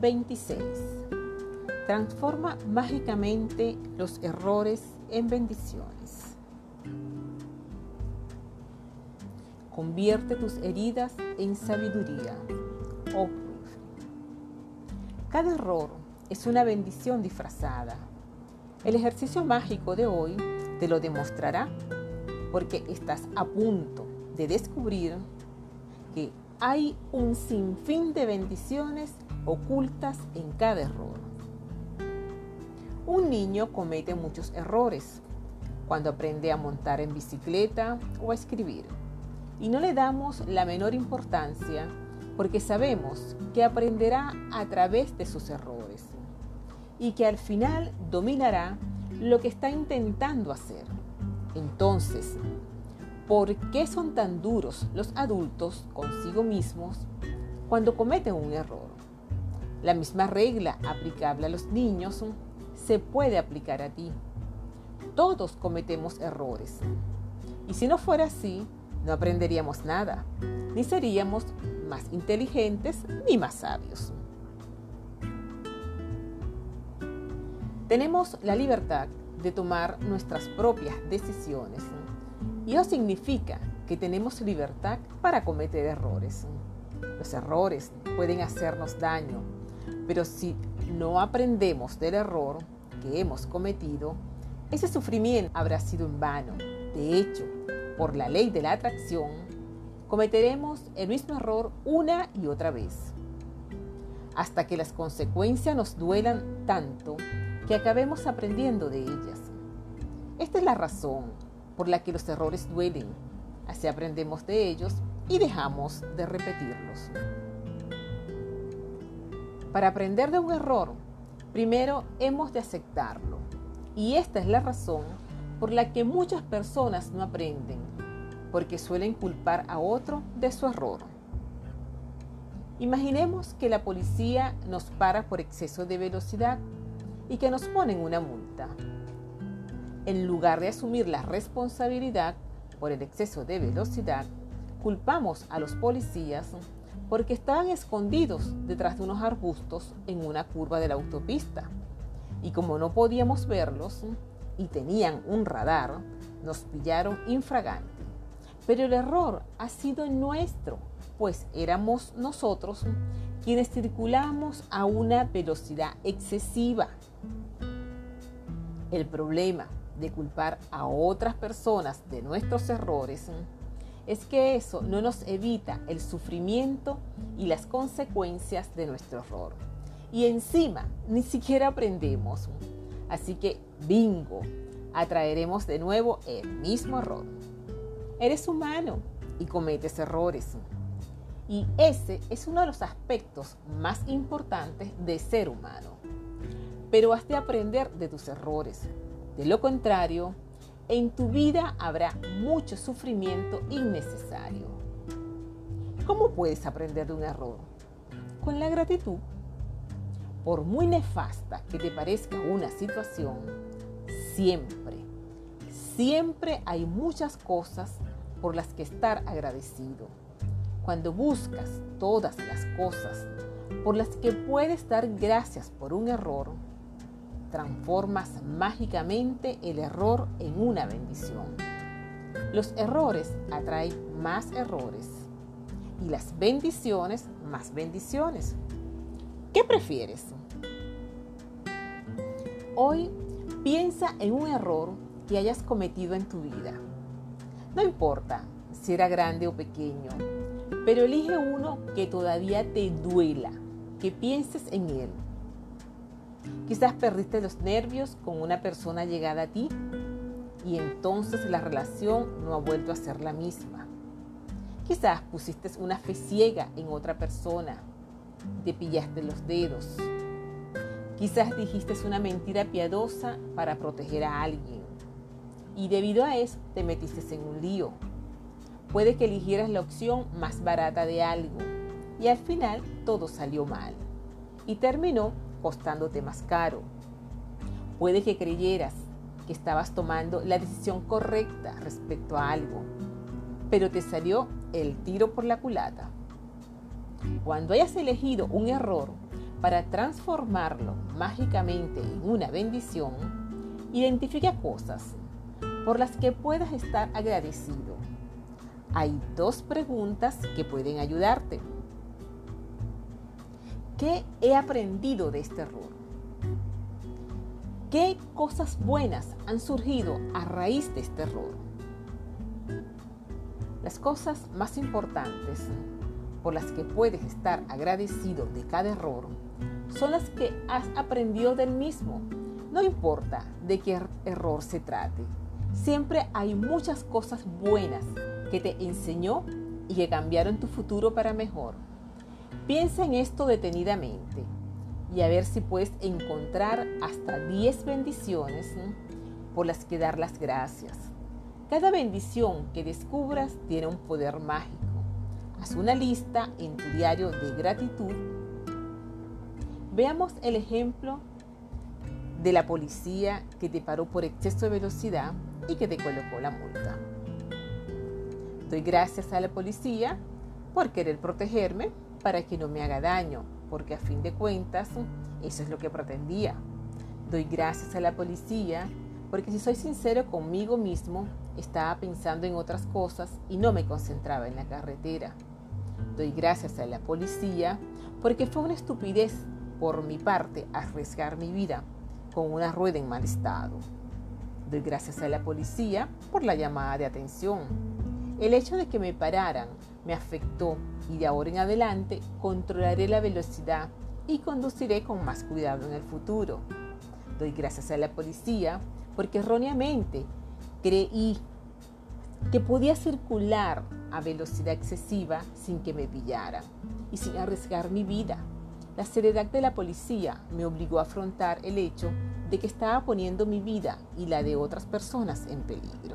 26. Transforma mágicamente los errores en bendiciones. Convierte tus heridas en sabiduría. Oh, Cada error es una bendición disfrazada. El ejercicio mágico de hoy te lo demostrará porque estás a punto de descubrir que hay un sinfín de bendiciones ocultas en cada error. Un niño comete muchos errores cuando aprende a montar en bicicleta o a escribir y no le damos la menor importancia porque sabemos que aprenderá a través de sus errores y que al final dominará lo que está intentando hacer. Entonces, ¿por qué son tan duros los adultos consigo mismos cuando cometen un error? La misma regla aplicable a los niños se puede aplicar a ti. Todos cometemos errores. Y si no fuera así, no aprenderíamos nada, ni seríamos más inteligentes ni más sabios. Tenemos la libertad de tomar nuestras propias decisiones y eso significa que tenemos libertad para cometer errores. Los errores pueden hacernos daño, pero si no aprendemos del error que hemos cometido, ese sufrimiento habrá sido en vano. De hecho, por la ley de la atracción, cometeremos el mismo error una y otra vez, hasta que las consecuencias nos duelan tanto que acabemos aprendiendo de ellas. Esta es la razón por la que los errores duelen. Así aprendemos de ellos y dejamos de repetirlos. Para aprender de un error, primero hemos de aceptarlo. Y esta es la razón por la que muchas personas no aprenden, porque suelen culpar a otro de su error. Imaginemos que la policía nos para por exceso de velocidad y que nos ponen una multa. En lugar de asumir la responsabilidad por el exceso de velocidad, culpamos a los policías porque estaban escondidos detrás de unos arbustos en una curva de la autopista. Y como no podíamos verlos y tenían un radar, nos pillaron infragante. Pero el error ha sido nuestro, pues éramos nosotros quienes circulamos a una velocidad excesiva. El problema de culpar a otras personas de nuestros errores es que eso no nos evita el sufrimiento y las consecuencias de nuestro error. Y encima, ni siquiera aprendemos. Así que, bingo, atraeremos de nuevo el mismo error. Eres humano y cometes errores. Y ese es uno de los aspectos más importantes de ser humano pero has de aprender de tus errores. De lo contrario, en tu vida habrá mucho sufrimiento innecesario. ¿Cómo puedes aprender de un error? Con la gratitud. Por muy nefasta que te parezca una situación, siempre, siempre hay muchas cosas por las que estar agradecido. Cuando buscas todas las cosas por las que puedes dar gracias por un error, transformas mágicamente el error en una bendición. Los errores atraen más errores y las bendiciones más bendiciones. ¿Qué prefieres? Hoy piensa en un error que hayas cometido en tu vida. No importa si era grande o pequeño, pero elige uno que todavía te duela, que pienses en él Quizás perdiste los nervios con una persona llegada a ti y entonces la relación no ha vuelto a ser la misma. Quizás pusiste una fe ciega en otra persona, te pillaste los dedos. Quizás dijiste una mentira piadosa para proteger a alguien y debido a eso te metiste en un lío. Puede que eligieras la opción más barata de algo y al final todo salió mal y terminó costándote más caro. Puede que creyeras que estabas tomando la decisión correcta respecto a algo, pero te salió el tiro por la culata. Cuando hayas elegido un error, para transformarlo mágicamente en una bendición, identifica cosas por las que puedas estar agradecido. Hay dos preguntas que pueden ayudarte. ¿Qué he aprendido de este error? ¿Qué cosas buenas han surgido a raíz de este error? Las cosas más importantes por las que puedes estar agradecido de cada error son las que has aprendido del mismo. No importa de qué er-, error se trate, siempre hay muchas cosas buenas que te enseñó y que cambiaron tu futuro para mejor. Piensa en esto detenidamente y a ver si puedes encontrar hasta 10 bendiciones por las que dar las gracias. Cada bendición que descubras tiene un poder mágico. Haz una lista en tu diario de gratitud. Veamos el ejemplo de la policía que te paró por exceso de velocidad y que te colocó la multa. Doy gracias a la policía por querer protegerme para que no me haga daño porque a fin de cuentas eso es lo que pretendía. Doy gracias a la policía porque si soy sincero conmigo mismo, estaba pensando en otras cosas y no me concentraba en la carretera. Doy gracias a la policía porque fue una estupidez por mi parte arriesgar mi vida con una rueda en mal estado. Doy gracias a la policía por la llamada de atención. El hecho de que me pararan me afectó y de ahora en adelante controlaré la velocidad y conduciré con más cuidado en el futuro. Doy gracias a la policía porque erróneamente creí que podía circular a velocidad excesiva sin que me pillaran y sin arriesgar mi vida. La seriedad de la policía me obligó a afrontar el hecho de que estaba poniendo mi vida y la de otras personas en peligro.